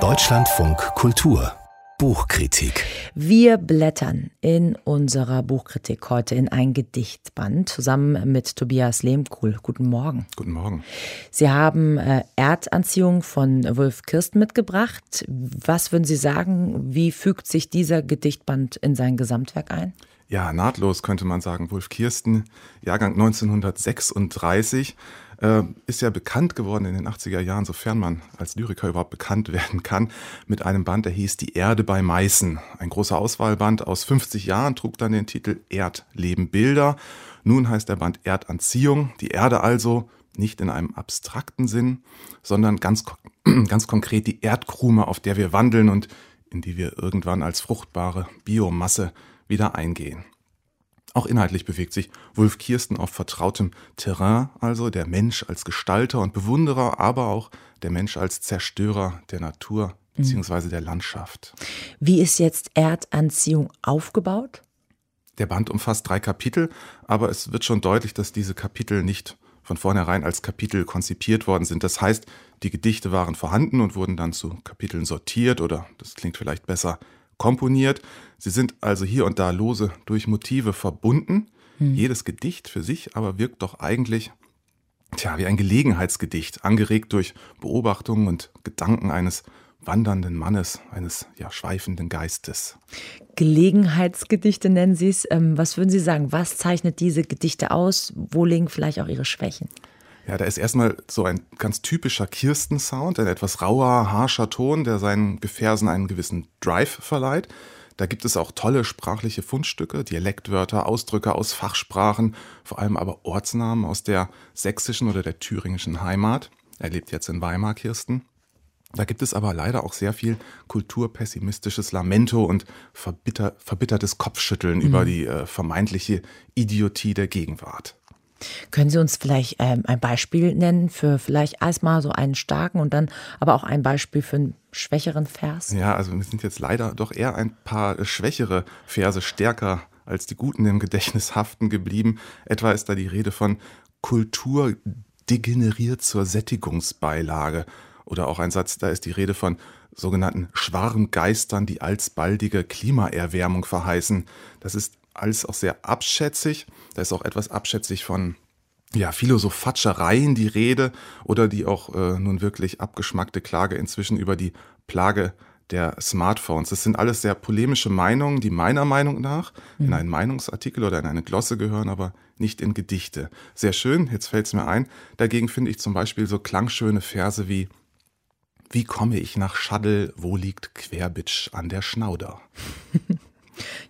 Deutschlandfunk Kultur Buchkritik. Wir blättern in unserer Buchkritik heute in ein Gedichtband zusammen mit Tobias Lehmkuhl. Guten Morgen. Guten Morgen. Sie haben äh, Erdanziehung von Wolf Kirsten mitgebracht. Was würden Sie sagen, wie fügt sich dieser Gedichtband in sein Gesamtwerk ein? Ja, nahtlos könnte man sagen. Wolf Kirsten, Jahrgang 1936. Äh, ist ja bekannt geworden in den 80er Jahren, sofern man als Lyriker überhaupt bekannt werden kann, mit einem Band, der hieß Die Erde bei Meißen. Ein großer Auswahlband aus 50 Jahren trug dann den Titel Erdleben Bilder. Nun heißt der Band Erdanziehung. Die Erde also nicht in einem abstrakten Sinn, sondern ganz, ganz konkret die Erdkrume, auf der wir wandeln und in die wir irgendwann als fruchtbare Biomasse wieder eingehen. Auch inhaltlich bewegt sich Wolf Kirsten auf vertrautem Terrain, also der Mensch als Gestalter und Bewunderer, aber auch der Mensch als Zerstörer der Natur bzw. der Landschaft. Wie ist jetzt Erdanziehung aufgebaut? Der Band umfasst drei Kapitel, aber es wird schon deutlich, dass diese Kapitel nicht von vornherein als Kapitel konzipiert worden sind. Das heißt, die Gedichte waren vorhanden und wurden dann zu Kapiteln sortiert oder, das klingt vielleicht besser, komponiert. Sie sind also hier und da lose durch Motive verbunden. Hm. Jedes Gedicht für sich aber wirkt doch eigentlich tja, wie ein Gelegenheitsgedicht, angeregt durch Beobachtungen und Gedanken eines wandernden Mannes, eines ja, schweifenden Geistes. Gelegenheitsgedichte nennen Sie es. Ähm, was würden Sie sagen? Was zeichnet diese Gedichte aus? Wo liegen vielleicht auch Ihre Schwächen? Ja, da ist erstmal so ein ganz typischer Kirsten-Sound, ein etwas rauer, harscher Ton, der seinen Gefährsen einen gewissen Drive verleiht. Da gibt es auch tolle sprachliche Fundstücke, Dialektwörter, Ausdrücke aus Fachsprachen, vor allem aber Ortsnamen aus der sächsischen oder der thüringischen Heimat. Er lebt jetzt in Weimar, Kirsten. Da gibt es aber leider auch sehr viel kulturpessimistisches Lamento und verbitter, verbittertes Kopfschütteln mhm. über die äh, vermeintliche Idiotie der Gegenwart. Können Sie uns vielleicht ähm, ein Beispiel nennen für vielleicht erstmal so einen starken und dann aber auch ein Beispiel für einen schwächeren Vers? Ja, also wir sind jetzt leider doch eher ein paar schwächere Verse stärker als die guten im Gedächtnis haften geblieben. Etwa ist da die Rede von Kultur degeneriert zur Sättigungsbeilage. Oder auch ein Satz, da ist die Rede von sogenannten Schwarmgeistern, die alsbaldige Klimaerwärmung verheißen. Das ist alles auch sehr abschätzig. Da ist auch etwas abschätzig von ja, Philosophatschereien die Rede oder die auch äh, nun wirklich abgeschmackte Klage inzwischen über die Plage der Smartphones. Das sind alles sehr polemische Meinungen, die meiner Meinung nach mhm. in einen Meinungsartikel oder in eine Glosse gehören, aber nicht in Gedichte. Sehr schön, jetzt fällt es mir ein. Dagegen finde ich zum Beispiel so klangschöne Verse wie Wie komme ich nach Schaddel, wo liegt Querbitsch an der Schnauder?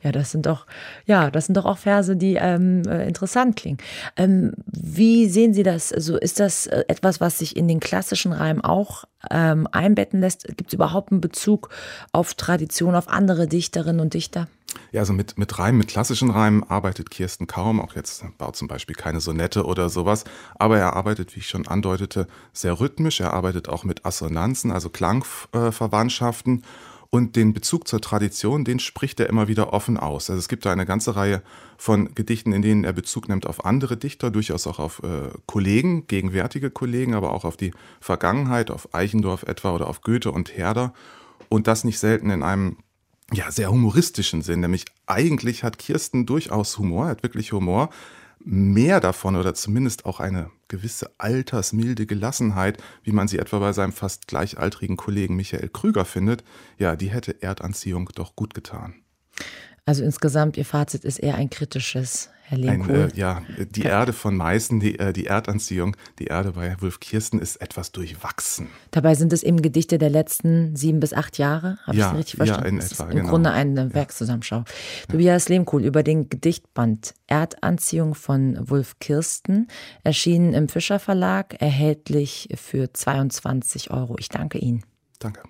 Ja, das sind doch, ja, das sind doch auch Verse, die ähm, äh, interessant klingen. Ähm, wie sehen Sie das? Also ist das äh, etwas, was sich in den klassischen Reimen auch ähm, einbetten lässt? Gibt es überhaupt einen Bezug auf Tradition, auf andere Dichterinnen und Dichter? Ja, also mit, mit Reimen, mit klassischen Reimen arbeitet Kirsten kaum. Auch jetzt baut zum Beispiel keine Sonette oder sowas. Aber er arbeitet, wie ich schon andeutete, sehr rhythmisch. Er arbeitet auch mit Assonanzen, also Klangverwandtschaften. Äh, und den Bezug zur Tradition, den spricht er immer wieder offen aus. Also es gibt da eine ganze Reihe von Gedichten, in denen er Bezug nimmt auf andere Dichter, durchaus auch auf äh, Kollegen, gegenwärtige Kollegen, aber auch auf die Vergangenheit, auf Eichendorff etwa oder auf Goethe und Herder. Und das nicht selten in einem ja, sehr humoristischen Sinn. Nämlich eigentlich hat Kirsten durchaus Humor, hat wirklich Humor mehr davon oder zumindest auch eine gewisse altersmilde Gelassenheit, wie man sie etwa bei seinem fast gleichaltrigen Kollegen Michael Krüger findet, ja, die hätte Erdanziehung doch gut getan. Also insgesamt, Ihr Fazit ist eher ein kritisches, Herr Lehmkuhl. Äh, ja, die Erde von Meißen, die, äh, die Erdanziehung, die Erde bei Wolf Kirsten ist etwas durchwachsen. Dabei sind es eben Gedichte der letzten sieben bis acht Jahre, habe ja, ich richtig verstanden? Ja, in etwa, Im genau. Grunde eine Werkszusammenschau. Ja. Tobias Lehmkuhl über den Gedichtband Erdanziehung von Wolf Kirsten, erschienen im Fischer Verlag, erhältlich für 22 Euro. Ich danke Ihnen. Danke.